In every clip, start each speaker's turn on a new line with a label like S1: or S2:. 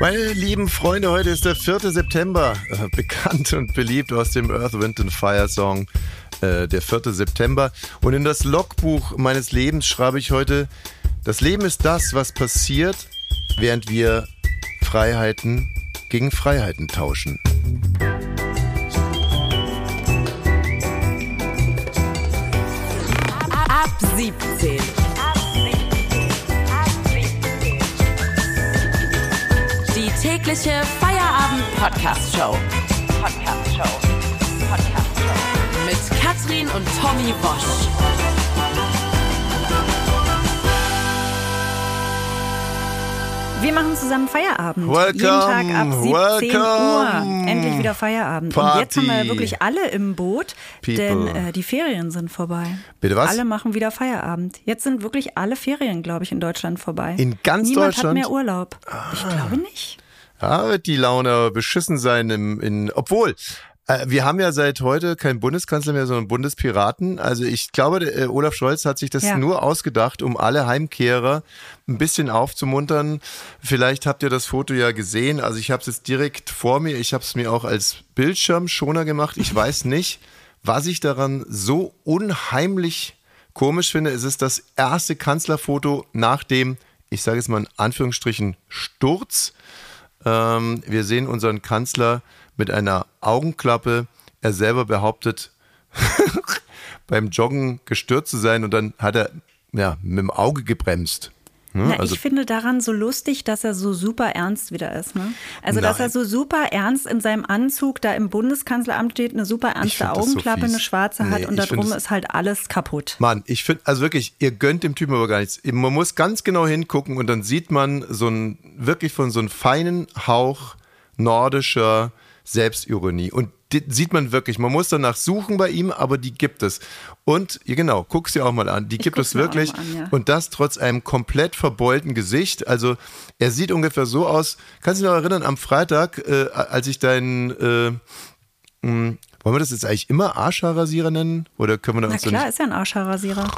S1: Meine lieben Freunde, heute ist der 4. September, äh, bekannt und beliebt aus dem Earth, Wind and Fire Song, äh, der 4. September. Und in das Logbuch meines Lebens schreibe ich heute, das Leben ist das, was passiert, während wir Freiheiten gegen Freiheiten tauschen.
S2: Ab 17. tägliche Feierabend-Podcast-Show. Podcast-Show. Podcast-Show. Mit Katrin und Tommy Bosch.
S3: Wir machen zusammen Feierabend.
S1: Welcome,
S3: Jeden Tag ab 17
S1: welcome.
S3: Uhr. Endlich wieder Feierabend.
S1: Party.
S3: Und jetzt haben wir wirklich alle im Boot,
S1: People.
S3: denn äh, die Ferien sind vorbei.
S1: Bitte was?
S3: Alle machen wieder Feierabend. Jetzt sind wirklich alle Ferien, glaube ich, in Deutschland vorbei.
S1: In ganz
S3: Niemand
S1: Deutschland? Ah.
S3: hat mehr Urlaub. Ich glaube nicht.
S1: Ja, wird die Laune beschissen sein im, in, obwohl, äh, wir haben ja seit heute keinen Bundeskanzler mehr, sondern Bundespiraten. Also ich glaube, äh, Olaf Scholz hat sich das
S3: Ja.
S1: nur ausgedacht, um alle Heimkehrer ein bisschen aufzumuntern. Vielleicht habt ihr das Foto ja gesehen. Also ich habe es jetzt direkt vor mir. Ich habe es mir auch als Bildschirmschoner gemacht. Ich weiß nicht, was ich daran so unheimlich komisch finde. Es ist das erste Kanzlerfoto nach dem, ich sage jetzt mal in Anführungsstrichen, Sturz. Ähm, wir sehen unseren Kanzler mit einer Augenklappe. Er selber behauptet, beim Joggen gestürzt zu sein und dann hat er ja, mit dem Auge gebremst. Ne?
S3: Na,
S1: Also-
S3: ich finde daran so lustig, dass er so super ernst wieder ist. Ne? Also, dass
S1: Nein.
S3: er so super ernst in seinem Anzug da im Bundeskanzleramt steht, eine super ernste
S1: so
S3: Augenklappe,
S1: fies.
S3: eine schwarze hat
S1: Nee,
S3: und darum ist halt alles kaputt.
S1: Mann, ich finde, also wirklich, ihr gönnt dem Typen aber gar nichts. Man muss ganz genau hingucken und dann sieht man so ein, wirklich von so einem feinen Hauch nordischer Selbstironie. Und die sieht man wirklich. Man muss danach suchen bei ihm, aber die gibt es. Und, ja genau, guck's dir auch mal an. Die gibt es wirklich.
S3: an, ja.
S1: Und das trotz einem komplett verbeulten Gesicht. Also, er sieht ungefähr so aus. Kannst du dich noch erinnern, am Freitag, äh, als ich deinen, äh, mh, wollen wir das jetzt eigentlich immer Arschhaarrasierer nennen? Oder können wir da
S3: Na
S1: uns
S3: klar, ist ja ein Arschhaarrasierer.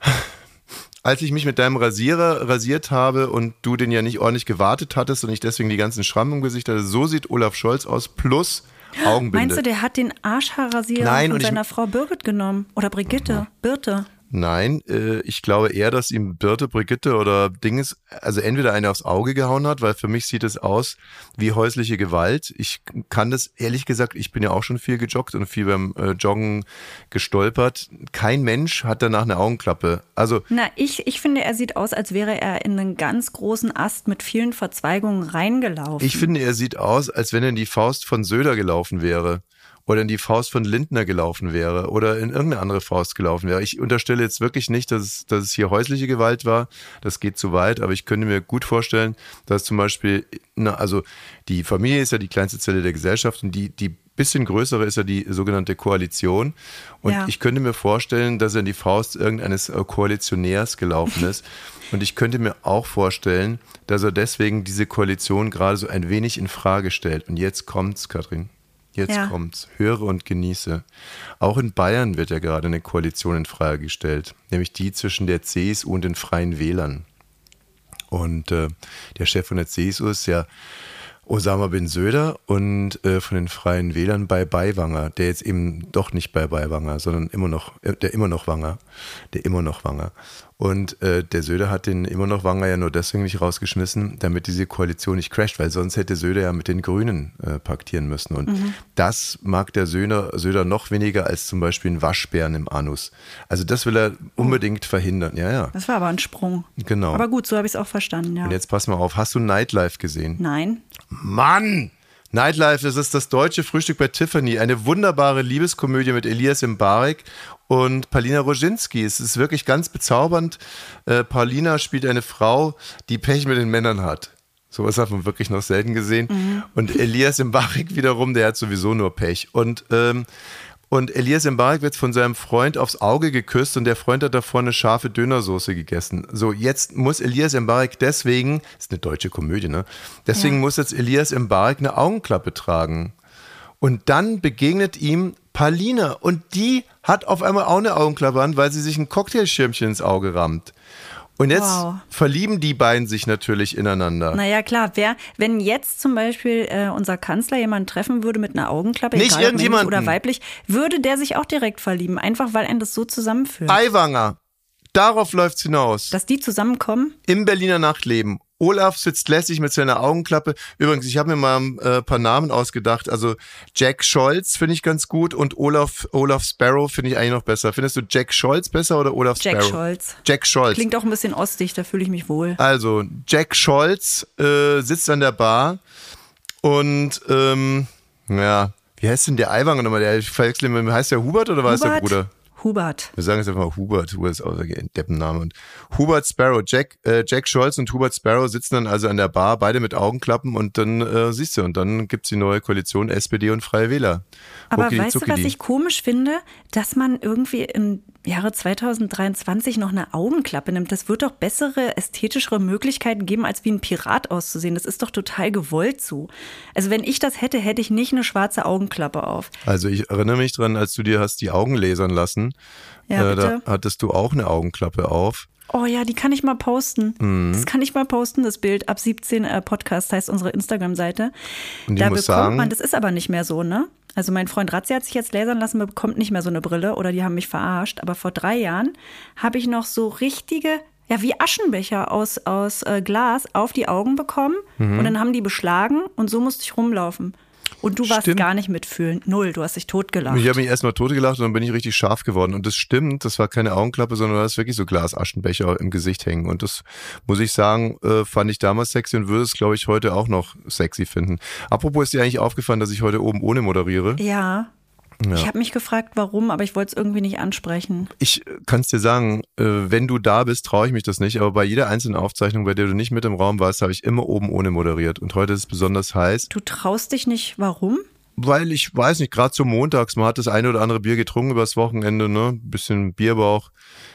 S1: als ich mich mit deinem Rasierer rasiert habe und du den ja nicht ordentlich gewartet hattest und ich deswegen die ganzen Schrammen im Gesicht hatte, so sieht Olaf Scholz aus plus Augenbinde.
S3: Meinst du, der hat den Arschhaarrasierer
S1: Nein,
S3: von seiner Frau Birgit genommen? Oder Brigitte? Birte?
S1: Nein, äh, ich glaube eher, dass ihm Birte, Brigitte oder Dinges, also entweder eine aufs Auge gehauen hat, weil für mich sieht es aus wie häusliche Gewalt. Ich kann das ehrlich gesagt, ich bin ja auch schon viel gejoggt und viel beim äh, Joggen gestolpert. Kein Mensch hat danach eine Augenklappe. Also
S3: Na, ich, ich finde, er sieht aus, als wäre er in einen ganz großen Ast mit vielen Verzweigungen reingelaufen.
S1: Ich finde, er sieht aus, als wenn er in die Faust von Söder gelaufen wäre. Oder in die Faust von Lindner gelaufen wäre. Oder in irgendeine andere Faust gelaufen wäre. Ich unterstelle jetzt wirklich nicht, dass es, dass es hier häusliche Gewalt war. Das geht zu weit. Aber ich könnte mir gut vorstellen, dass zum Beispiel, na, also die Familie ist ja die kleinste Zelle der Gesellschaft und die, die bisschen größere ist ja die sogenannte Koalition. Und
S3: Ja.
S1: ich könnte mir vorstellen, dass er in die Faust irgendeines äh, Koalitionärs gelaufen ist. Und ich könnte mir auch vorstellen, dass er deswegen diese Koalition gerade so ein wenig in Frage stellt. Und jetzt kommt's, Katrin. Jetzt
S3: Ja.
S1: kommt's. Höre und genieße. Auch in Bayern wird ja gerade eine Koalition in Frage gestellt, nämlich die zwischen der CSU und den Freien Wählern. Und äh, der Chef von der CSU ist ja Osama bin Söder und äh, von den Freien Wählern bei Baiwanger, der jetzt eben doch nicht bei Baiwanger, sondern immer noch, äh, der immer noch Wanger, der immer noch Wanger. Und äh, der Söder hat den immer noch Wanger ja nur deswegen nicht rausgeschmissen, damit diese Koalition nicht crasht, weil sonst hätte Söder ja mit den Grünen äh, paktieren müssen. Und das mag der Söder, Söder noch weniger als zum Beispiel ein Waschbären im Anus. Also das will er unbedingt verhindern. Ja, ja.
S3: das war aber ein Sprung.
S1: Genau.
S3: Aber gut, so habe ich es auch verstanden, ja.
S1: Und jetzt pass mal auf, hast du Nightlife gesehen?
S3: Nein.
S1: Mann! Nightlife, das ist das deutsche Frühstück bei Tiffany. Eine wunderbare Liebeskomödie mit Elias Mbarek und Paulina Roginski. Es ist wirklich ganz bezaubernd. Äh, Paulina spielt eine Frau, die Pech mit den Männern hat. Sowas hat man wirklich noch selten gesehen. Und Elias Mbarek wiederum, der hat sowieso nur Pech. Und, ähm, und Elias Mbarek wird von seinem Freund aufs Auge geküsst und der Freund hat davor eine scharfe Dönersoße gegessen. So, jetzt muss Elias Mbarek deswegen, das ist eine deutsche Komödie, ne? Deswegen
S3: Ja.
S1: muss jetzt Elias Mbarek eine Augenklappe tragen. Und dann begegnet ihm Palina und die hat auf einmal auch eine Augenklappe an, weil sie sich ein Cocktailschirmchen ins Auge rammt. Und jetzt
S3: Wow.
S1: verlieben die beiden sich natürlich ineinander.
S3: Naja, klar, wer, wenn jetzt zum Beispiel äh, unser Kanzler jemanden treffen würde mit einer Augenklappe,
S1: Nicht
S3: egal
S1: irgendjemanden.
S3: oder weiblich, würde der sich auch direkt verlieben, einfach weil ein das so zusammenführt.
S1: Eiwanger, darauf läuft's hinaus.
S3: Dass die zusammenkommen,
S1: Im Berliner Nachtleben. Olaf sitzt lässig mit seiner Augenklappe. Übrigens, ich habe mir mal ein äh, paar Namen ausgedacht. Also Jack Scholz finde ich ganz gut und Olaf, Olaf Sparrow finde ich eigentlich noch besser. Findest du Jack Scholz besser oder Olaf
S3: Jack
S1: Sparrow?
S3: Scholz.
S1: Jack Scholz.
S3: Klingt auch ein bisschen ostig, da fühle ich mich wohl.
S1: Also, Jack Scholz äh, sitzt an der Bar und, ähm, ja, wie heißt denn der Eiwanger nochmal? Der ich verwechsel ihn mit, heißt der Hubert oder war es der
S3: Hubert?
S1: Bruder?
S3: Hubert.
S1: Wir sagen jetzt einfach mal Hubert. Hubert ist auch ein Deppenname. Und Hubert Sparrow, Jack, äh, Jack Scholz und Hubert Sparrow sitzen dann also an der Bar, beide mit Augenklappen und dann äh, siehst du, und dann gibt's die neue Koalition SPD und Freie Wähler.
S3: Aber
S1: Ruckidi
S3: weißt du, was ich komisch finde? Dass man irgendwie im Jahre 2023 noch eine Augenklappe nimmt. Das wird doch bessere, ästhetischere Möglichkeiten geben, als wie ein Pirat auszusehen. Das ist doch total gewollt so. Also wenn ich das hätte, hätte ich nicht eine schwarze Augenklappe auf.
S1: Also ich erinnere mich dran, als du dir hast die Augen lasern lassen,
S3: Ja,
S1: äh, da hattest du auch eine Augenklappe auf.
S3: Oh ja, die kann ich mal posten.
S1: Mhm.
S3: Das kann ich mal posten, das Bild. Ab 17 äh, Podcast heißt unsere Instagram-Seite. Da bekommt
S1: sagen-
S3: man, das ist aber nicht mehr so, ne? Also mein Freund Ratzi hat sich jetzt lasern lassen, bekommt nicht mehr so eine Brille oder die haben mich verarscht. Aber vor drei Jahren habe ich noch so richtige, ja wie Aschenbecher aus, aus äh, Glas auf die Augen bekommen
S1: Mhm.
S3: und dann haben die beschlagen und so musste ich rumlaufen. Und du warst
S1: Stimmt.
S3: gar nicht mitfühlen. Null, du hast dich totgelacht.
S1: Ich habe mich erstmal totgelacht und dann bin ich richtig scharf geworden. Und das stimmt, das war keine Augenklappe, sondern du hast wirklich so Glasaschenbecher im Gesicht hängen. Und das muss ich sagen, äh, fand ich damals sexy und würde es, glaube ich, heute auch noch sexy finden. Apropos ist dir eigentlich aufgefallen, dass ich heute oben ohne moderiere?
S3: ja. Ich habe mich gefragt, warum, aber ich wollte es irgendwie nicht ansprechen.
S1: Ich kann es dir sagen, äh, wenn du da bist, traue ich mich das nicht. Aber bei jeder einzelnen Aufzeichnung, bei der du nicht mit im Raum warst, habe ich immer oben ohne moderiert. Und heute ist es besonders heiß.
S3: Du traust dich nicht, warum?
S1: Weil ich weiß nicht, gerade so montags, man hat das eine oder andere Bier getrunken übers Wochenende, ne? Bisschen Bierbauch,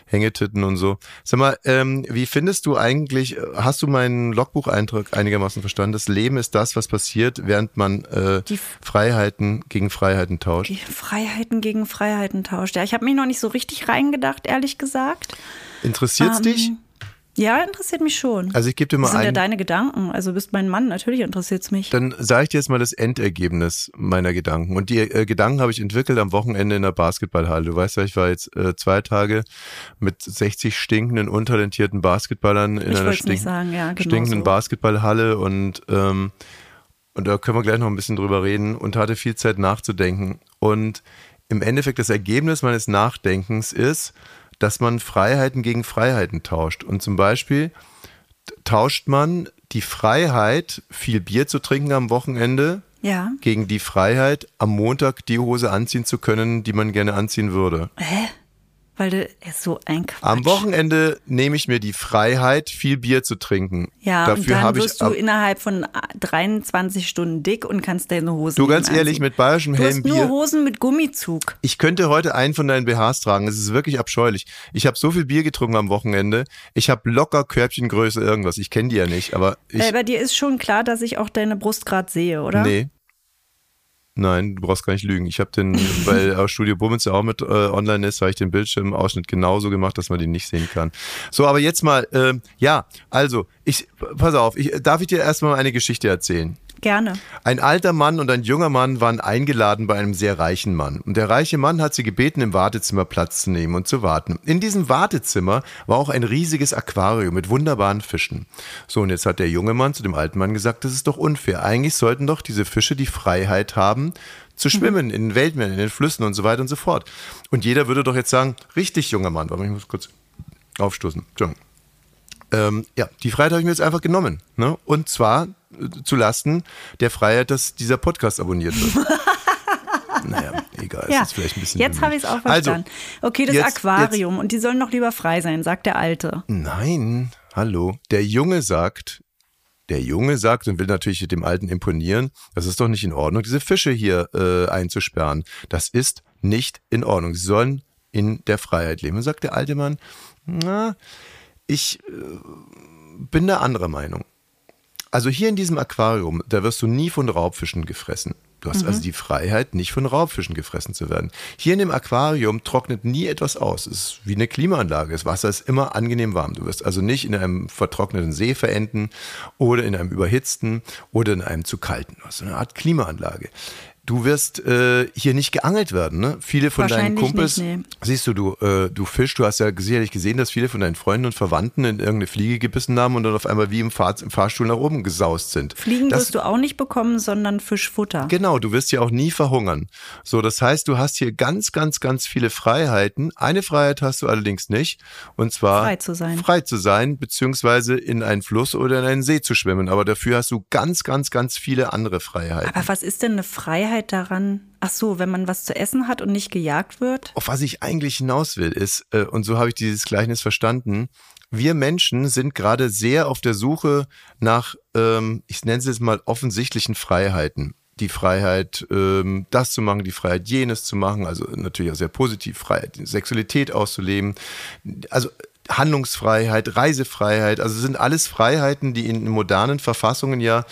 S1: Hängetitten und so. Sag mal, ähm, wie findest du eigentlich, hast du meinen Logbucheintrag einigermaßen verstanden? Das Leben ist das, was passiert, während man äh,
S3: Die-
S1: Freiheiten gegen Freiheiten tauscht.
S3: Die Freiheiten gegen Freiheiten tauscht. Ja, ich habe mich noch nicht so richtig reingedacht, ehrlich gesagt.
S1: Interessiert's
S3: Ähm,
S1: dich?
S3: Ja, interessiert mich schon.
S1: Also ich gebe dir mal
S3: das sind ja
S1: ein,
S3: deine Gedanken. Also du bist mein Mann, natürlich interessiert es mich.
S1: dann sage ich dir jetzt mal das Endergebnis meiner Gedanken. Und die äh, Gedanken habe ich entwickelt am Wochenende in der Basketballhalle. Du weißt ja, ich war jetzt äh, zwei Tage mit 60 stinkenden, untalentierten Basketballern in
S3: Ich
S1: einer stink-
S3: sagen, ja, genau
S1: stinkenden
S3: so.
S1: Basketballhalle und ähm, und da können wir gleich noch ein bisschen drüber reden und hatte viel Zeit nachzudenken. Und im Endeffekt das Ergebnis meines Nachdenkens ist, dass man Freiheiten gegen Freiheiten tauscht. Und zum Beispiel tauscht man die Freiheit, viel Bier zu trinken am Wochenende,
S3: Ja.
S1: gegen die Freiheit, am Montag die Hose anziehen zu können, die man gerne anziehen würde.
S3: Hä? Weil du ist so ein Quatsch.
S1: Am Wochenende nehme ich mir die Freiheit, viel Bier zu trinken.
S3: Ja, und
S1: Dafür
S3: dann
S1: habe
S3: wirst
S1: ich
S3: du innerhalb von 23 Stunden dick und kannst deine Hose
S1: Du ganz ehrlich,
S3: anziehen.
S1: mit bayerischem
S3: Du
S1: hellem
S3: hast nur
S1: Bier.
S3: Hosen mit Gummizug.
S1: Ich könnte heute einen von deinen BHs tragen. Es ist wirklich abscheulich. Ich habe so viel Bier getrunken am Wochenende. Ich habe locker Körbchengröße irgendwas. Ich kenne die ja nicht, aber ich.
S3: äh, bei dir ist schon klar, dass ich auch deine Brust gerade sehe, oder?
S1: Nee. Nein, du brauchst gar nicht lügen. Ich habe den, weil auch Studio Bummens ja auch mit äh, online ist, habe ich den Bildschirmausschnitt genauso gemacht, dass man den nicht sehen kann. So, aber jetzt mal, ähm, ja, also, ich, pass auf, ich, darf ich dir erstmal eine Geschichte erzählen?
S3: Gerne.
S1: Ein alter Mann und ein junger Mann waren eingeladen bei einem sehr reichen Mann. Und der reiche Mann hat sie gebeten, im Wartezimmer Platz zu nehmen und zu warten. In diesem Wartezimmer war auch ein riesiges Aquarium mit wunderbaren Fischen. So, und jetzt hat der junge Mann zu dem alten Mann gesagt, das ist doch unfair. Eigentlich sollten doch diese Fische die Freiheit haben, zu schwimmen in den Weltmeeren, in den Flüssen und so weiter und so fort. Und jeder würde doch jetzt sagen, richtig, junger Mann. Warte mal, ich muss kurz aufstoßen. Ähm, ja, die Freiheit habe ich mir jetzt einfach genommen. Ne? Und zwar zu Lasten der Freiheit, dass dieser Podcast abonniert wird. naja, egal.
S3: Ja,
S1: ist vielleicht ein bisschen
S3: jetzt habe ich es auch
S1: Also,
S3: verstanden. okay, das
S1: jetzt-
S3: Aquarium und die sollen doch lieber frei sein, sagt der Alte.
S1: Nein, hallo. Der Junge sagt, der Junge sagt und will natürlich dem Alten imponieren, das ist doch nicht in Ordnung, diese Fische hier äh, einzusperren. Das ist nicht in Ordnung. Sie sollen in der Freiheit leben. Und sagt der alte Mann, na, ich äh, bin da anderer Meinung. Also hier in diesem Aquarium, da wirst du nie von Raubfischen gefressen. Du hast also die Freiheit, nicht von Raubfischen gefressen zu werden. Hier in dem Aquarium trocknet nie etwas aus. Es ist wie eine Klimaanlage. Das Wasser ist immer angenehm warm. Du wirst also nicht in einem vertrockneten See verenden oder in einem überhitzten oder in einem zu kalten. Du hast eine Art Klimaanlage. Du wirst äh, hier nicht geangelt werden. Ne? Viele von deinen Kumpels,
S3: nicht, nee.
S1: siehst du, du, äh, du fischst, du hast ja sicherlich gesehen, dass viele von deinen Freunden und Verwandten in irgendeine Fliege gebissen haben und dann auf einmal wie im, Fahr im Fahrstuhl nach oben gesaust sind.
S3: Fliegen
S1: das,
S3: wirst du auch nicht bekommen, sondern Fischfutter.
S1: Genau, du wirst ja auch nie verhungern. So, das heißt, du hast hier ganz, ganz, ganz viele Freiheiten. Eine Freiheit hast du allerdings nicht, und zwar
S3: Frei zu sein.
S1: frei zu sein, beziehungsweise in einen Fluss oder in einen See zu schwimmen. Aber dafür hast du ganz, ganz, ganz viele andere Freiheiten.
S3: Aber was ist denn eine Freiheit daran? Ach so, wenn man was zu essen hat und nicht gejagt wird?
S1: Auf was ich eigentlich hinaus will, ist, äh, und so habe ich dieses Gleichnis verstanden, wir Menschen sind gerade sehr auf der Suche nach, ähm, ich nenne es jetzt mal, offensichtlichen Freiheiten. Die Freiheit, ähm, das zu machen, die Freiheit, jenes zu machen, also natürlich auch sehr positiv, Freiheit, Sexualität auszuleben, also Handlungsfreiheit, Reisefreiheit, also sind alles Freiheiten, die in modernen Verfassungen ja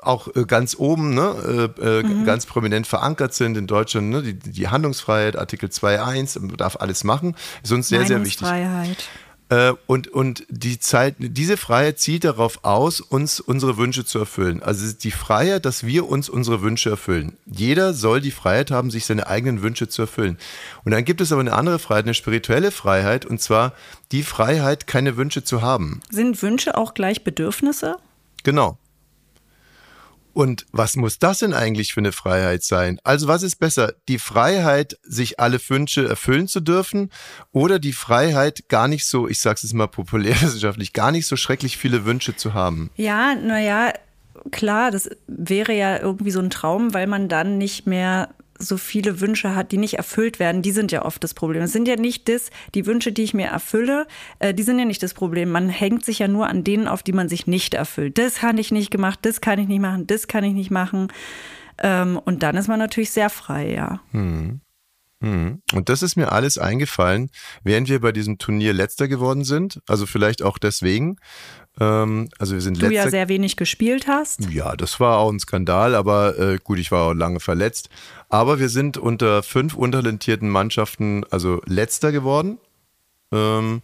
S1: auch äh, ganz oben, ne, äh, äh, ganz prominent verankert sind in Deutschland, ne, die, die Handlungsfreiheit, Artikel 2.1, man darf alles machen, ist uns sehr, sehr wichtig.
S3: Meinungsfreiheit.
S1: Äh, und, und die Zeit, diese Freiheit zielt darauf aus, uns unsere Wünsche zu erfüllen. Also es ist die Freiheit, dass wir uns unsere Wünsche erfüllen. Jeder soll die Freiheit haben, sich seine eigenen Wünsche zu erfüllen. Und dann gibt es aber eine andere Freiheit, eine spirituelle Freiheit, und zwar die Freiheit, keine Wünsche zu haben.
S3: Sind Wünsche auch gleich Bedürfnisse?
S1: Genau. Und was muss das denn eigentlich für eine Freiheit sein? Also was ist besser? Die Freiheit, sich alle Wünsche erfüllen zu dürfen oder die Freiheit, gar nicht so, ich sag's jetzt mal populärwissenschaftlich, gar nicht so schrecklich viele Wünsche zu haben?
S3: Ja, naja, klar, das wäre ja irgendwie so ein Traum, weil man dann nicht mehr so viele Wünsche hat, die nicht erfüllt werden, die sind ja oft das Problem. Es sind ja nicht das, die Wünsche, die ich mir erfülle, äh, die sind ja nicht das Problem. Man hängt sich ja nur an denen auf, die man sich nicht erfüllt. Das kann ich nicht gemacht, das kann ich nicht machen, das kann ich nicht machen. Ähm, und dann ist man natürlich sehr frei, ja.
S1: Mhm. Und das ist mir alles eingefallen, während wir bei diesem Turnier letzter geworden sind. Also vielleicht auch deswegen. Ähm, also wir sind
S3: Du
S1: letzter.
S3: ja sehr wenig gespielt hast.
S1: Ja, das war auch ein Skandal, aber äh, gut, ich war auch lange verletzt. Aber wir sind unter fünf untalentierten Mannschaften also letzter geworden. Ähm,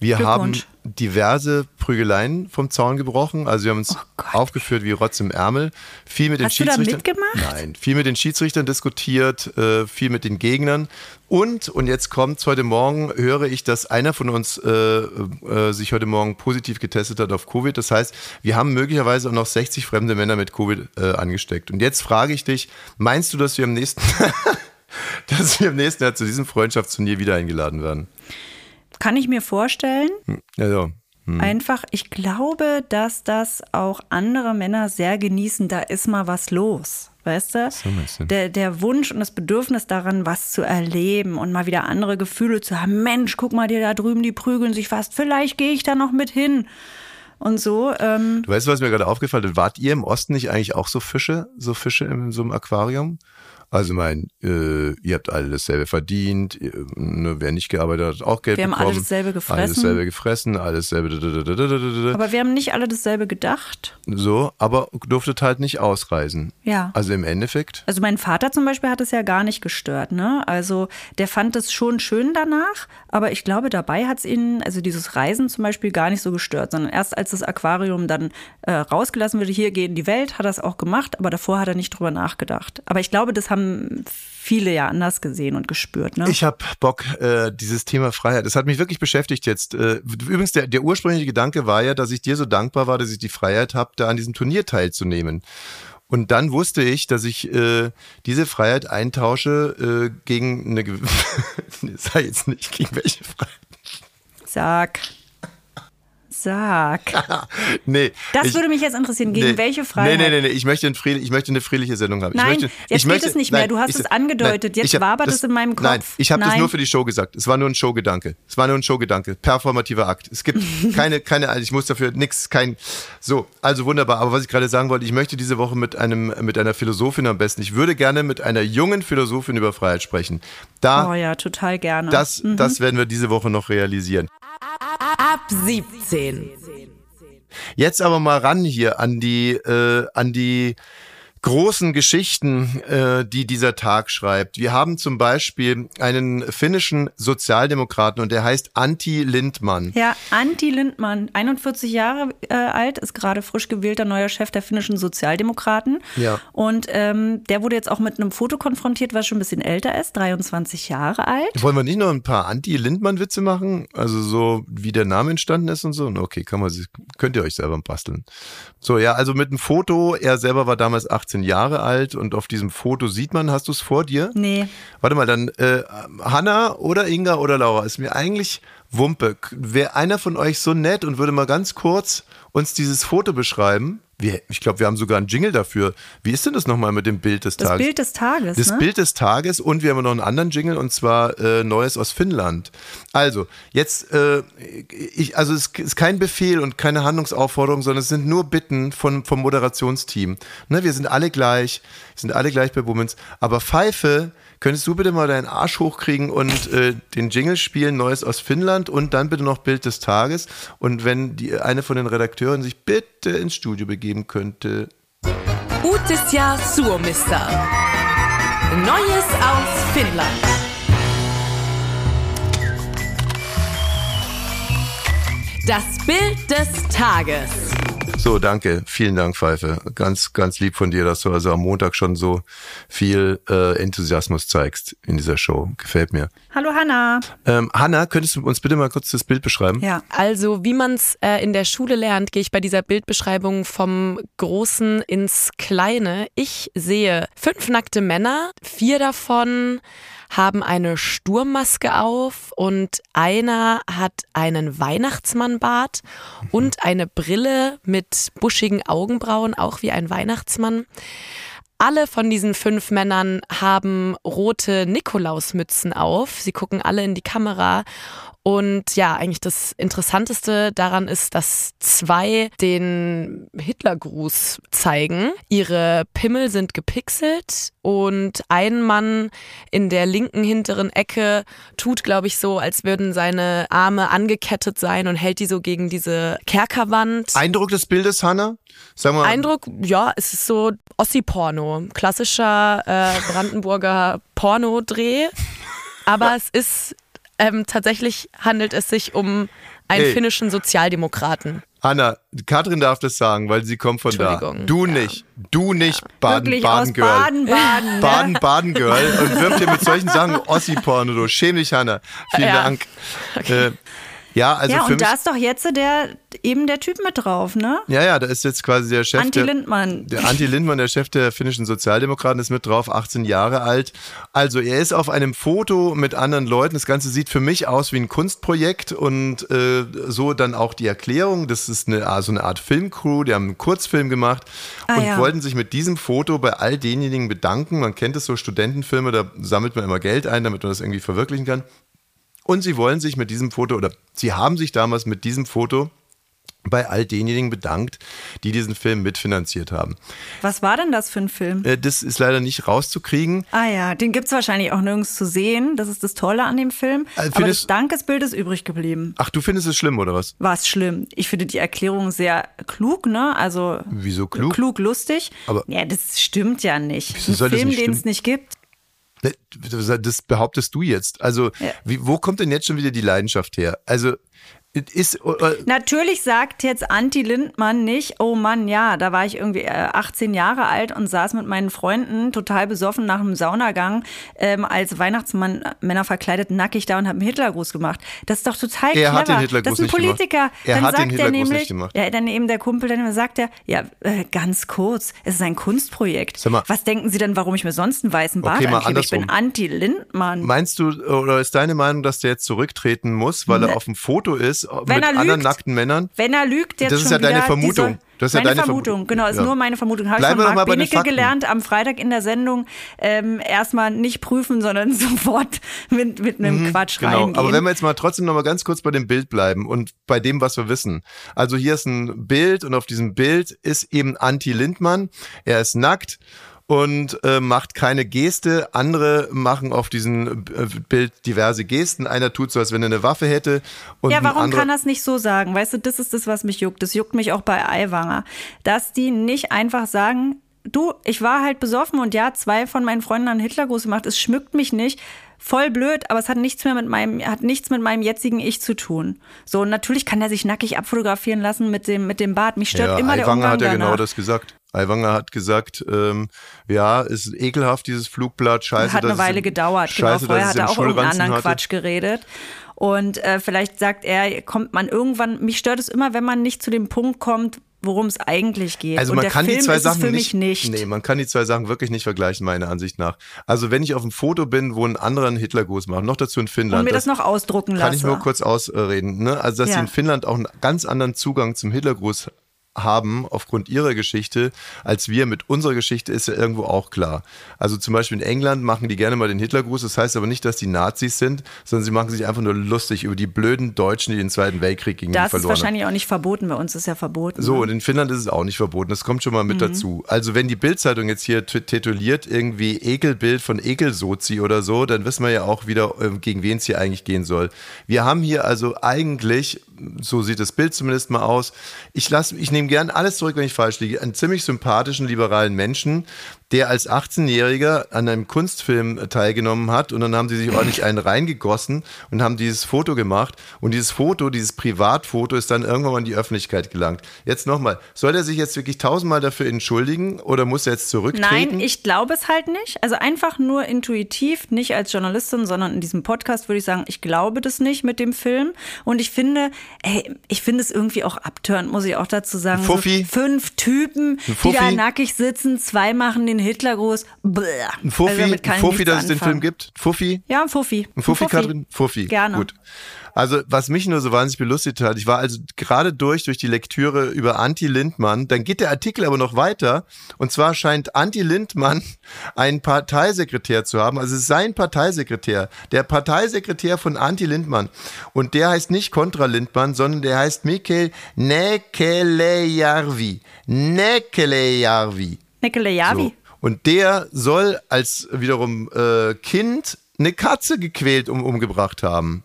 S1: wir haben diverse Prügeleien vom Zaun gebrochen. Also wir haben uns
S3: Oh
S1: aufgeführt wie Rotz im Ärmel. Viel mit den
S3: Hast du da
S1: Schiedsrichtern.
S3: mitgemacht?
S1: Nein, viel mit den Schiedsrichtern diskutiert, äh, viel mit den Gegnern. Und, und jetzt kommt's, heute Morgen höre ich, dass einer von uns äh, äh, sich heute Morgen positiv getestet hat auf Covid. Das heißt, wir haben möglicherweise auch noch 60 fremde Männer mit Covid äh, angesteckt. Und jetzt frage ich dich, meinst du, dass wir im nächsten, dass wir im nächsten Jahr zu diesem Freundschaftsturnier wieder eingeladen werden?
S3: Kann ich mir vorstellen.
S1: Also,
S3: Einfach, ich glaube, dass das auch andere Männer sehr genießen. Da ist mal was los. Weißt du?
S1: So.
S3: Der, der Wunsch und das Bedürfnis daran, was zu erleben und mal wieder andere Gefühle zu haben. Mensch, guck mal dir da drüben, die prügeln sich fast. Vielleicht gehe ich da noch mit hin. Und so. Ähm,
S1: Du weißt, was mir gerade aufgefallen ist? Wart ihr im Osten nicht eigentlich auch so Fische, so Fische in so einem Aquarium? Also mein, äh, ihr habt alle dasselbe verdient, ne, wer nicht gearbeitet hat, hat auch Geld
S3: Wir haben
S1: bekommen.
S3: alle dasselbe gefressen.
S1: Alles dasselbe gefressen, alles dasselbe.
S3: aber wir haben nicht alle dasselbe gedacht.
S1: So, aber durftet halt nicht ausreisen.
S3: Ja.
S1: Also im Endeffekt,
S3: Also mein Vater zum Beispiel hat es ja gar nicht gestört, ne? Also der fand es schon schön danach, aber ich glaube, dabei hat es ihn, also dieses Reisen zum Beispiel gar nicht so gestört, sondern erst als das Aquarium dann äh, rausgelassen wurde, hier geh in die Welt, hat er es auch gemacht, aber davor hat er nicht drüber nachgedacht. Aber ich glaube, das haben viele ja anders gesehen und gespürt, ne?
S1: ich habe Bock, äh, dieses Thema Freiheit, das hat mich wirklich beschäftigt jetzt. Äh, übrigens, der, der ursprüngliche Gedanke war ja, dass ich dir so dankbar war, dass ich die Freiheit habe, da an diesem Turnier teilzunehmen. Und dann wusste ich, dass ich äh, diese Freiheit eintausche äh, gegen eine, sag jetzt nicht, gegen welche Freiheit.
S3: Sag. Sag.
S1: Nee.
S3: Das
S1: ich,
S3: würde mich jetzt interessieren. Gegen
S1: nee,
S3: welche Freiheit?
S1: Nee, nee, nee, nee. Ich möchte, friedlich, ich möchte eine friedliche Sendung haben.
S3: Nein,
S1: ich möchte,
S3: jetzt
S1: ich möchte,
S3: es nicht mehr. Du hast
S1: ich-
S3: es angedeutet. Jetzt
S1: ich hab
S3: wabert es in meinem Kopf.
S1: Nein, ich habe das
S3: Nein.
S1: nur für die Show gesagt. Es war nur ein Showgedanke. Es war nur ein Showgedanke. Performativer Akt. Es gibt keine, keine, ich muss dafür nichts, kein. So, also wunderbar. Aber was ich gerade sagen wollte, ich möchte diese Woche mit einem, mit einer Philosophin am besten. Ich würde gerne mit einer jungen Philosophin über Freiheit sprechen. Da,
S3: Oh ja, total gerne.
S1: das, das werden wir diese Woche noch realisieren.
S2: Ab 17.
S1: Jetzt aber mal ran hier an die, äh, an die großen Geschichten, äh, die dieser Tag schreibt. Wir haben zum Beispiel einen finnischen Sozialdemokraten und der heißt Antti Lindman.
S3: Ja, Antti Lindman, 41 Jahre äh, alt, ist gerade frisch gewählter neuer Chef der finnischen Sozialdemokraten.
S1: Ja.
S3: Und ähm, der wurde jetzt auch mit einem Foto konfrontiert, was schon ein bisschen älter ist, 23 Jahre alt.
S1: Wollen wir nicht noch ein paar Anti-Lindmann-Witze machen? Also so, wie der Name entstanden ist und so? Okay, kann man, könnt ihr euch selber basteln. So, ja, also mit einem Foto, er selber war damals 18 Jahre alt und auf diesem Foto sieht man, hast du es vor dir?
S3: Nee.
S1: Warte mal, dann äh, Hanna oder Inga oder Laura, ist mir eigentlich Wumpe. Wäre einer von euch so nett und würde mal ganz kurz uns dieses Foto beschreiben? Wir, ich glaube, wir haben sogar einen Jingle dafür. Wie ist denn das nochmal mit dem Bild des
S3: Das
S1: Tages?
S3: Bild des Tages.
S1: Das
S3: ne?
S1: Bild des Tages und wir haben noch einen anderen Jingle und zwar äh, Neues aus Finnland. Also, jetzt, äh, ich, also es ist kein Befehl und keine Handlungsaufforderung, sondern es sind nur Bitten von, vom Moderationsteam. Ne, wir sind alle gleich, wir sind alle gleich bei Bummens. Aber Pfeife, könntest du bitte mal deinen Arsch hochkriegen und äh, den Jingle spielen, Neues aus Finnland und dann bitte noch Bild des Tages. Und wenn die, eine von den Redakteuren sich bitte ins Studio begeben könnte,
S2: Utisja Suomista. Neues aus Finnland. Das Bild des Tages.
S1: So, danke. Vielen Dank, Pfeife. Ganz, ganz lieb von dir, dass du also am Montag schon so viel äh, Enthusiasmus zeigst in dieser Show. Gefällt mir.
S3: Hallo Hanna.
S1: Ähm, Hanna, könntest du uns bitte mal kurz das Bild beschreiben?
S3: Ja.
S4: Also, wie man es äh, in der Schule lernt, gehe ich bei dieser Bildbeschreibung vom Großen ins Kleine. Ich sehe fünf nackte Männer, vier davon haben eine Sturmmaske auf und einer hat einen Weihnachtsmannbart und eine Brille mit buschigen Augenbrauen, auch wie ein Weihnachtsmann. Alle von diesen fünf Männern haben rote Nikolausmützen auf. Sie gucken alle in die Kamera. Und ja, eigentlich das Interessanteste daran ist, dass zwei den Hitlergruß zeigen. Ihre Pimmel sind gepixelt und ein Mann in der linken hinteren Ecke tut, glaube ich, so, als würden seine Arme angekettet sein und hält die so gegen diese Kerkerwand.
S1: Eindruck des Bildes, Hanna? Sag mal.
S4: Eindruck, ja, es ist so Ossi-Porno. Klassischer äh, Brandenburger Pornodreh. Aber es ist ähm, tatsächlich handelt es sich um einen
S1: Ey.
S4: finnischen Sozialdemokraten.
S1: Hanna, Katrin darf das sagen, weil sie kommt von da.
S4: Entschuldigung.
S1: Du nicht. Du nicht, Baden,
S3: Wirklich
S1: Baden,
S3: aus
S1: Girl.
S3: Baden-Baden. Ne?
S1: Baden, Baden, Girl. Und wirft dir mit solchen Sachen Ossi-Porno, du. Schäm dich, Hanna. Vielen
S4: Ja.
S1: Dank. Äh, ja, also
S3: ja,
S1: für
S3: und da ist doch jetzt der eben der Typ mit drauf, ne?
S1: ja, ja, da ist jetzt quasi der Chef.
S3: Anti
S1: der-
S3: Lindmann.
S1: Der Anti Lindmann, der Chef der finnischen Sozialdemokraten, ist mit drauf, 18 Jahre alt. Also er ist auf einem Foto mit anderen Leuten. Das Ganze sieht für mich aus wie ein Kunstprojekt und äh, so dann auch die Erklärung. Das ist eine, also eine Art Filmcrew, die haben einen Kurzfilm gemacht
S3: Ah,
S1: und
S3: ja.
S1: wollten sich mit diesem Foto bei all denjenigen bedanken. Man kennt es so Studentenfilme, da sammelt man immer Geld ein, damit man das irgendwie verwirklichen kann. Und sie wollen sich mit diesem Foto oder sie haben sich damals mit diesem Foto bei all denjenigen bedankt, die diesen Film mitfinanziert haben.
S3: Was war denn das für ein Film?
S1: Äh, Das ist leider nicht rauszukriegen.
S3: Ah ja, den gibt's wahrscheinlich auch nirgends zu sehen. Das ist das Tolle an dem Film.
S1: Äh,
S3: Aber das Dankesbild ist übrig geblieben.
S1: Ach, du findest es schlimm, oder was?
S3: War es schlimm. Ich finde die Erklärung sehr klug, ne? Also
S1: Wieso klug?
S3: klug, lustig.
S1: Aber-
S3: ja, das stimmt ja nicht.
S1: Wieso
S3: Ein Film, den es nicht gibt.
S1: Ne, Das behauptest du jetzt. Also,
S3: Ja.
S1: wie, wo kommt denn jetzt schon wieder die Leidenschaft her? Also, ist. äh,
S3: Natürlich sagt jetzt Anti Lindmann nicht, oh Mann, ja, da war ich irgendwie äh, 18 Jahre alt und saß mit meinen Freunden total besoffen nach einem Saunagang ähm, als Weihnachtsmann äh, Männer verkleidet nackig da und habe einen Hitlergruß gemacht. Das ist doch total
S1: Er
S3: clever.
S1: hat den Hitlergruß
S3: das ist ein. Politiker.
S1: Er
S3: dann
S1: hat den
S3: sagt er
S1: Hitlergruß
S3: nämlich,
S1: nicht gemacht.
S3: Ja, dann eben der Kumpel, dann sagt er, ja, äh, ganz kurz, es ist ein Kunstprojekt.
S1: Mal-
S3: Was denken Sie denn, warum ich mir sonst einen weißen Bart
S1: Okay,
S3: anklebe? Ich bin. Anti Lindmann.
S1: Meinst du, oder ist deine Meinung, dass der jetzt zurücktreten muss, weil er auf dem Foto ist
S3: Ne. Wenn
S1: mit
S3: er
S1: anderen
S3: lügt,
S1: nackten Männern?
S3: Wenn er lügt, jetzt
S1: Das ist ja deine Vermutung. Das ist ja
S3: meine
S1: deine
S3: Vermutung,
S1: Vermutung.
S3: genau, ist
S1: Ja.
S3: nur meine Vermutung. Habe ich von Marc Benecke gelernt, am Freitag in der Sendung ähm, erstmal nicht prüfen, sondern sofort mit, mit einem Quatsch
S1: Genau,
S3: reingehen.
S1: aber wenn wir jetzt mal trotzdem noch mal ganz kurz bei dem Bild bleiben und bei dem, was wir wissen. Also hier ist ein Bild und auf diesem Bild ist eben Anti Lindmann. Er ist nackt und äh, macht keine Geste. Andere machen auf diesem äh, Bild diverse Gesten. Einer tut so, als wenn er eine Waffe hätte. Und
S3: ja, warum kann er es nicht so sagen? Weißt du, das ist das, was mich juckt. Das juckt mich auch bei Aiwanger. Dass die nicht einfach sagen, du, ich war halt besoffen und ja, zwei von meinen Freunden haben Hitlergruß gemacht. Es schmückt mich nicht. Voll blöd, aber es hat nichts mehr mit meinem, hat nichts mit meinem jetzigen Ich zu tun. So, und natürlich kann er sich nackig abfotografieren lassen mit dem, mit dem Bart. Mich stört
S1: ja,
S3: immer der
S1: Aiwanger
S3: Umgang
S1: hat ja
S3: danach.
S1: genau das gesagt. Aiwanger hat gesagt, ähm, ja, es ist ekelhaft, dieses Flugblatt, scheiße.
S3: hat eine Weile gedauert. Genau,
S1: Scheiße,
S3: vorher
S1: dass
S3: hat er auch
S1: Schulranzen
S3: anderen
S1: hatte.
S3: Quatsch geredet. Und äh, vielleicht sagt er, kommt man irgendwann, mich stört es immer, wenn man nicht zu dem Punkt kommt, worum es eigentlich geht.
S1: Also
S3: Und
S1: man
S3: der
S1: kann
S3: Film
S1: die zwei Sachen
S3: für mich nicht.
S1: Nee, man kann die zwei Sachen wirklich nicht vergleichen, meiner Ansicht nach. Also wenn ich auf einem Foto bin, wo ein anderer einen Hitlergruß macht, noch dazu in Finnland.
S3: Und mir das, noch ausdrucken
S1: kann
S3: lasse.
S1: ich nur kurz ausreden. Ne? Also dass
S3: Ja.
S1: sie in Finnland auch einen ganz anderen Zugang zum Hitlergruß haben aufgrund ihrer Geschichte als wir mit unserer Geschichte ist ja irgendwo auch klar. Also zum Beispiel in England machen die gerne mal den Hitlergruß. Das heißt aber nicht, dass die Nazis sind, sondern sie machen sich einfach nur lustig über die blöden Deutschen, die den Zweiten Weltkrieg gegen
S3: das ist
S1: verloren haben.
S3: wahrscheinlich auch nicht verboten. Bei uns ist ja verboten.
S1: So,
S3: ne?
S1: und in Finnland ist es auch nicht verboten. Das kommt schon mal mit
S3: Mhm.
S1: dazu. Also, wenn die Bildzeitung jetzt hier tituliert irgendwie Ekelbild von Ekelsozi oder so, dann wissen wir ja auch wieder, äh, gegen wen es hier eigentlich gehen soll. Wir haben hier also eigentlich, so sieht das Bild zumindest mal aus, ich ich nehme gern alles zurück, wenn ich falsch liege, einen ziemlich sympathischen, liberalen Menschen, der als 18-Jähriger an einem Kunstfilm teilgenommen hat und dann haben sie sich ordentlich einen reingegossen und haben dieses Foto gemacht und dieses Foto, dieses Privatfoto ist dann irgendwann mal in die Öffentlichkeit gelangt. Jetzt nochmal, soll er sich jetzt wirklich tausendmal dafür entschuldigen oder muss er jetzt zurücktreten?
S3: Nein, ich glaube es halt nicht. Also einfach nur intuitiv, nicht als Journalistin, sondern in diesem Podcast würde ich sagen, ich glaube das nicht mit dem Film. Und ich finde, ey, ich finde es irgendwie auch abtörend, muss ich auch dazu sagen.
S1: Fuffi?
S3: So fünf Typen, die da nackig sitzen, zwei machen den Hitlergruß. Bäh.
S1: Ein Fuffi,
S3: Also
S1: ein Fuffi, dass es den. Film gibt? Fuffi?
S3: Ja, ein Fuffi.
S1: Ein Fuffi, Katrin? Fuffi.
S3: Gerne.
S1: Gut. Also, was mich nur so wahnsinnig belustigt hat, ich war also gerade durch, durch die Lektüre über Anti Lindmann, dann geht der Artikel aber noch weiter. Und zwar scheint Anti Lindmann einen Parteisekretär zu haben. Also, es ist sein Parteisekretär. Der Parteisekretär von Anti Lindmann. Und der heißt nicht Kontra Lindmann, sondern der heißt Mikkel Nekelejärvi. Nekelejärvi.
S3: Nickele Javi.
S1: So. Und der soll als wiederum äh, Kind eine Katze gequält und umgebracht haben.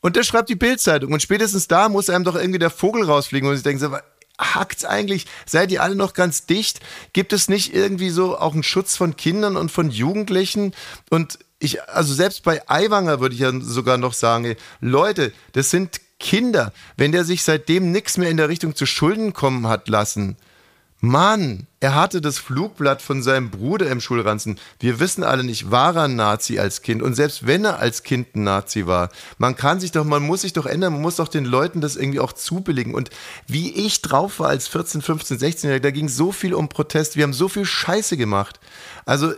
S1: Und der schreibt die Bildzeitung. Und spätestens da muss einem doch irgendwie der Vogel rausfliegen und ich denke so, hackt's eigentlich? Seid ihr alle noch ganz dicht? Gibt es nicht irgendwie so auch einen Schutz von Kindern und von Jugendlichen? Und ich, also selbst bei Aiwanger würde ich ja sogar noch sagen, Leute, das sind Kinder. Wenn der sich seitdem nichts mehr in der Richtung zu Schulden kommen hat lassen, Mann, er hatte das Flugblatt von seinem Bruder im Schulranzen. Wir wissen alle nicht, war er Nazi als Kind? Und selbst wenn er als Kind ein Nazi war, man kann sich doch, man muss sich doch ändern, man muss doch den Leuten das irgendwie auch zubilligen. Und wie ich drauf war als 14, 15, 16-Jähriger, da ging so viel um Protest, wir haben so viel Scheiße gemacht. Also,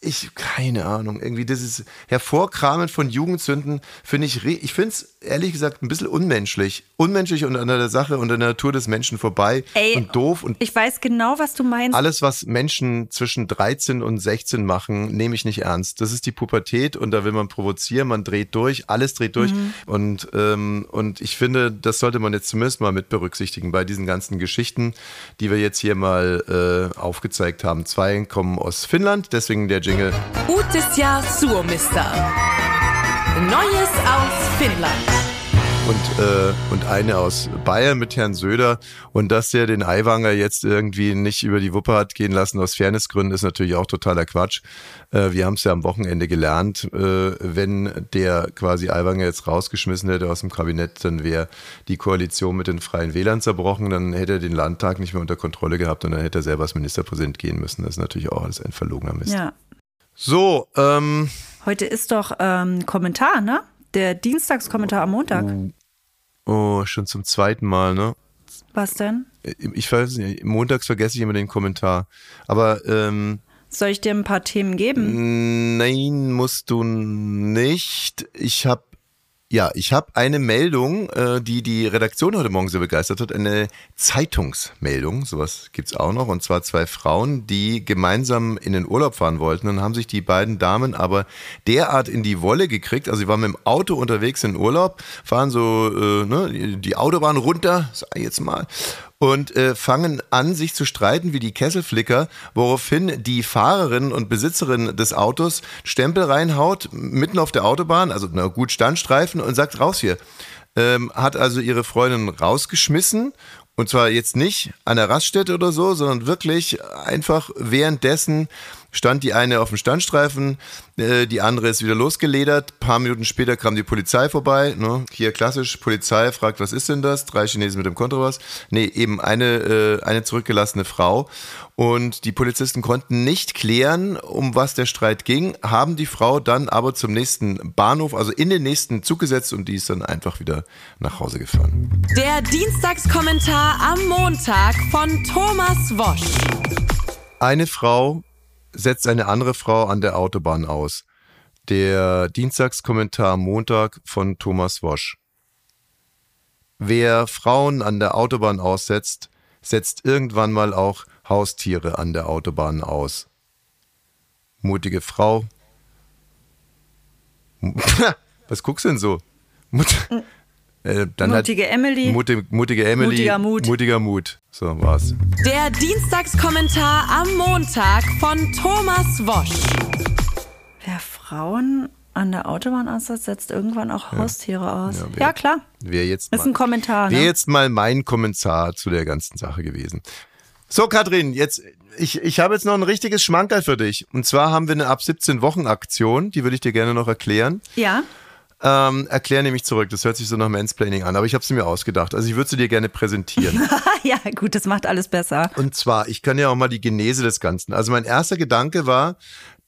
S1: ich, keine Ahnung, irgendwie dieses Hervorkramen von Jugendsünden finde ich, ich finde es ehrlich gesagt ein bisschen unmenschlich. Unmenschlich und an der Sache und an der Natur des Menschen vorbei
S3: Ey,
S1: und doof und
S3: Ich weiß genau, was du meinst.
S1: alles, was Menschen zwischen 13 und 16 machen, nehme ich nicht ernst. Das ist die Pubertät und da will man provozieren, man dreht durch, alles dreht durch.
S3: Mhm.
S1: Und, ähm, und ich finde, das sollte man jetzt zumindest mal mit berücksichtigen bei diesen ganzen Geschichten, die wir jetzt hier mal äh, aufgezeigt haben. Zwei kommen aus Finnland, deswegen der Jingle.
S2: Gutes Jahr Surmister. Neues aus Finnland.
S1: und, äh, und eine aus Bayern mit Herrn Söder. Und dass der den Aiwanger jetzt irgendwie nicht über die Wuppe hat gehen lassen aus Fairnessgründen, ist natürlich auch totaler Quatsch. Äh, wir haben es ja am Wochenende gelernt, äh, wenn der quasi Aiwanger jetzt rausgeschmissen hätte aus dem Kabinett, dann wäre die Koalition mit den Freien Wählern zerbrochen, dann hätte er den Landtag nicht mehr unter Kontrolle gehabt und dann hätte er selber als Ministerpräsident gehen müssen. Das ist natürlich auch alles ein verlogener Mist.
S3: Ja.
S1: So, ähm,
S3: Heute ist doch ähm, Kommentar, ne? Der Dienstagskommentar am Montag.
S1: oh, schon zum zweiten Mal, ne?
S3: Was denn?
S1: Ich weiß nicht, montags vergesse ich immer den Kommentar. Aber ähm,
S3: Soll ich dir ein paar Themen geben?
S1: nein, musst du nicht. Ich habe ja, ich habe eine Meldung, äh, die die Redaktion heute Morgen sehr begeistert hat, eine Zeitungsmeldung, sowas gibt's auch noch, und zwar zwei Frauen, die gemeinsam in den Urlaub fahren wollten. Dann haben sich die beiden Damen aber derart in die Wolle gekriegt, also sie waren mit dem Auto unterwegs in Urlaub, fahren so äh, ne, die Autobahn runter, sag ich jetzt mal, und äh, fangen an, sich zu streiten wie die Kesselflicker, woraufhin die Fahrerin und Besitzerin des Autos Stempel reinhaut, mitten auf der Autobahn, also na gut Standstreifen und sagt raus hier. Ähm, hat also ihre Freundin rausgeschmissen und zwar jetzt nicht an der Raststätte oder so, sondern wirklich einfach währenddessen stand die eine auf dem Standstreifen, äh, die andere ist wieder losgeledert. Ein paar Minuten später kam die Polizei vorbei. Ne? Hier klassisch, Polizei fragt, was ist denn das? Drei Chinesen mit dem Kontrabass. Nee, eben eine, äh, eine zurückgelassene Frau. Und die Polizisten konnten nicht klären, um was der Streit ging, haben die Frau dann aber zum nächsten Bahnhof, also in den nächsten Zug gesetzt und die ist dann einfach wieder nach Hause gefahren.
S2: Der Dienstagskommentar am Montag von Thomas Wosch.
S1: Eine Frau setzt eine andere Frau an der Autobahn aus. Der Dienstagskommentar Montag von Thomas Wosch. Wer Frauen an der Autobahn aussetzt, setzt irgendwann mal auch Haustiere an der Autobahn aus. Mutige Frau. Was guckst du denn so? Mut äh,
S3: mutige Emily.
S1: Mutige, mutige Emily.
S3: Mutiger Mut.
S1: Mutiger Mut. So war's.
S2: Der Dienstagskommentar am Montag von Thomas Wosch.
S3: Wer Frauen an der Autobahn aussetzt, setzt irgendwann auch Haustiere aus. Ja,
S1: wer-
S3: Ja, klar.
S1: Wäre jetzt,
S3: Ist
S1: mal-
S3: ein Kommentar, ne?
S1: jetzt mal mein Kommentar zu der ganzen Sache gewesen. So, Katrin, jetzt, ich, ich habe jetzt noch ein richtiges Schmankerl für dich. Und zwar haben wir eine ab 17 Wochen Aktion, die würde ich dir gerne noch erklären.
S3: Ja.
S1: Ähm, erklär nämlich zurück, das hört sich so nach Mansplaining an, aber ich habe sie mir ausgedacht. Also ich würde sie dir gerne präsentieren.
S3: ja, gut, das macht alles besser.
S1: Und zwar, ich kann ja auch mal die Genese des Ganzen. Also mein erster Gedanke war,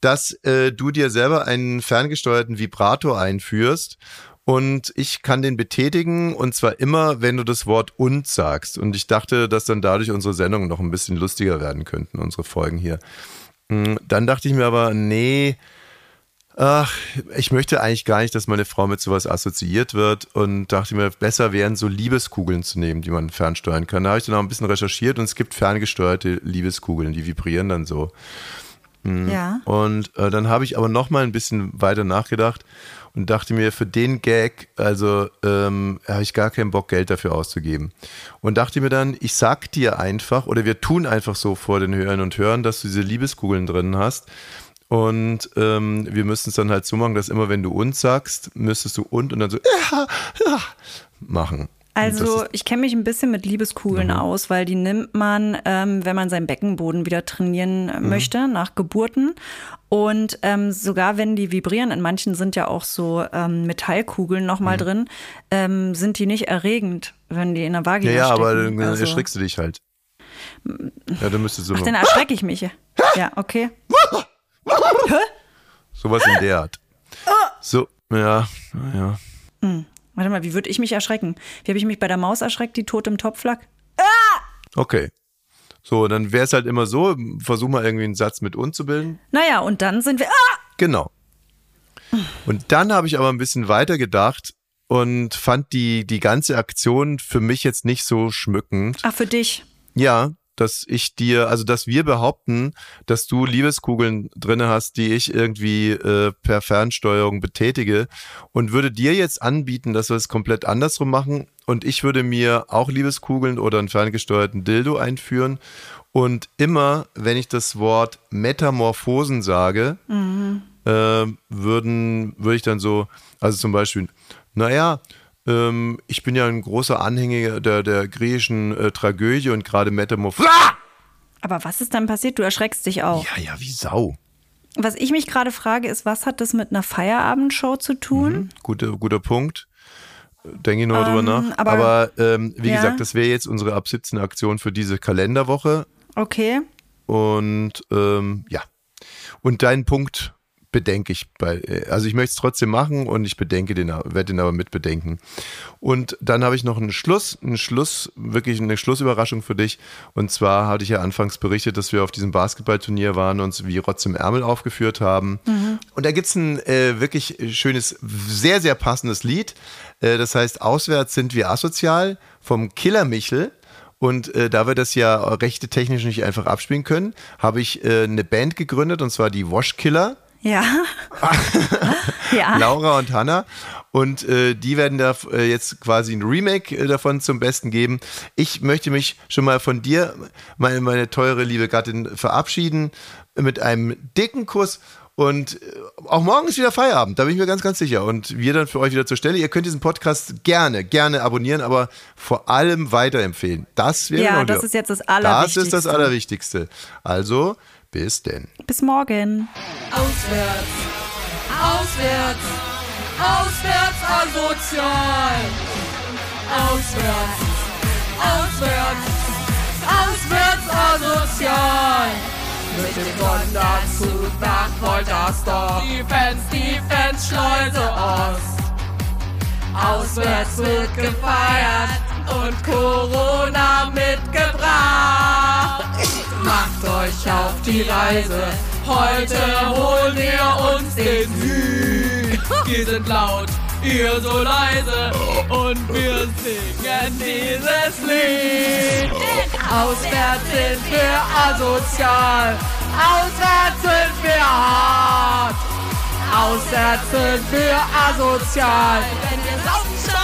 S1: dass äh, du dir selber einen ferngesteuerten Vibrator einführst und ich kann den betätigen und zwar immer, wenn du das Wort und sagst. Und ich dachte, dass dann dadurch unsere Sendungen noch ein bisschen lustiger werden könnten, unsere Folgen hier. Mm, Dann dachte ich mir aber, nee, Ach, ich möchte eigentlich gar nicht, dass meine Frau mit sowas assoziiert wird und dachte mir, besser wären so Liebeskugeln zu nehmen, die man fernsteuern kann. Da habe ich dann auch ein bisschen recherchiert und es gibt ferngesteuerte Liebeskugeln, die vibrieren dann so.
S3: Ja.
S1: Und äh, dann habe ich aber noch mal ein bisschen weiter nachgedacht und dachte mir, für den Gag, also ähm, habe ich gar keinen Bock, Geld dafür auszugeben. Und dachte mir dann, ich sag dir einfach, oder wir tun einfach so vor den Hörern und Hörern, dass du diese Liebeskugeln drin hast. Und ähm, wir müssen es dann halt so machen, dass immer wenn du uns sagst, müsstest du und und dann so ja, ja, machen.
S3: Also ich kenne mich ein bisschen mit Liebeskugeln aus, weil die nimmt man, ähm, wenn man seinen Beckenboden wieder trainieren äh, möchte, nach Geburten. Und ähm, sogar wenn die vibrieren, in manchen sind ja auch so ähm, Metallkugeln nochmal drin, ähm, sind die nicht erregend, wenn die in der Vagina
S1: ja, ja, aber
S3: stecken.
S1: dann
S3: Also-
S1: erschrickst du dich halt. Ja, dann müsstest du
S3: Ach, dann erschrecke ich mich. Ja, okay.
S1: Sowas in der Art. So, ja, ja.
S3: Warte mal, wie würde ich mich erschrecken? Wie habe ich mich bei der Maus erschreckt, die tot im Topf lag?
S1: Okay. So, dann wäre es halt immer so, versuch mal irgendwie einen Satz mit und zu bilden.
S3: Naja, und dann sind wir. Ah!
S1: Genau. Und dann habe ich aber ein bisschen weiter gedacht und fand die, die ganze Aktion für mich jetzt nicht so schmückend.
S3: Ach, für dich.
S1: Ja, dass ich dir, also dass wir behaupten, dass du Liebeskugeln drinne hast, die ich irgendwie äh, per Fernsteuerung betätige und würde dir jetzt anbieten, dass wir es komplett andersrum machen und ich würde mir auch Liebeskugeln oder einen ferngesteuerten Dildo einführen und immer, wenn ich das Wort Metamorphosen sage, äh, würden, würde ich dann so, also zum Beispiel, naja, ähm, ich bin ja ein großer Anhänger der, der griechischen äh, Tragödie und gerade Metamorphose.
S3: Aber was ist dann passiert? Du erschreckst dich auch.
S1: Ja, ja, wie Sau.
S3: Was ich mich gerade frage, ist, was hat das mit einer Feierabendshow zu tun?
S1: Guter, guter Punkt. Denke ich noch drüber
S3: Ähm,
S1: nach.
S3: aber-
S1: Aber, ähm, wie
S3: Ja.
S1: gesagt, das wäre jetzt unsere ab 17 Aktion für diese Kalenderwoche.
S3: Okay.
S1: Und ähm, ja. Und deinen Punkt bedenke ich bei, also ich möchte es trotzdem machen und ich bedenke den, werde den aber mit bedenken. Und dann habe ich noch einen Schluss, einen Schluss, wirklich eine Schlussüberraschung für dich. Und zwar hatte ich ja anfangs berichtet, dass wir auf diesem Basketballturnier waren und uns wie Rotz im Ärmel aufgeführt haben. Und da gibt's ein äh, wirklich schönes, sehr, sehr passendes Lied. Äh, das heißt, auswärts sind wir asozial vom Killer Michel. Und äh, da wir das ja rechte technisch nicht einfach abspielen können, habe ich äh, eine Band gegründet und zwar die Wash Killer.
S3: Ja. ja.
S1: Laura und Hanna. und äh, die werden da äh, jetzt quasi ein Remake äh, davon zum Besten geben. Ich möchte mich schon mal von dir, meine, meine teure liebe Gattin, verabschieden mit einem dicken Kuss und äh, auch morgen ist wieder Feierabend, da bin ich mir ganz, ganz sicher. Und wir dann für euch wieder zur Stelle. Ihr könnt diesen Podcast gerne, gerne abonnieren, aber vor allem weiterempfehlen. Das wäre
S3: Ja, das ist jetzt das Allerwichtigste.
S1: Das ist das Allerwichtigste. Also, bis denn.
S3: Bis morgen.
S5: Auswärts, auswärts, auswärts asozial. Auswärts, auswärts, auswärts asozial. Mit dem Sonderzug nach Woltersdorf. Die Fans, die Fans, Schleuse Ost. Auswärts wird gefeiert und Corona mitgebracht. Macht euch auf die Reise, heute holen wir uns den Sieg. Wir sind laut, ihr so leise und wir singen dieses Lied. Auswärts sind wir asozial, auswärts sind wir hart. Auswärts sind wir asozial, wenn wir saufen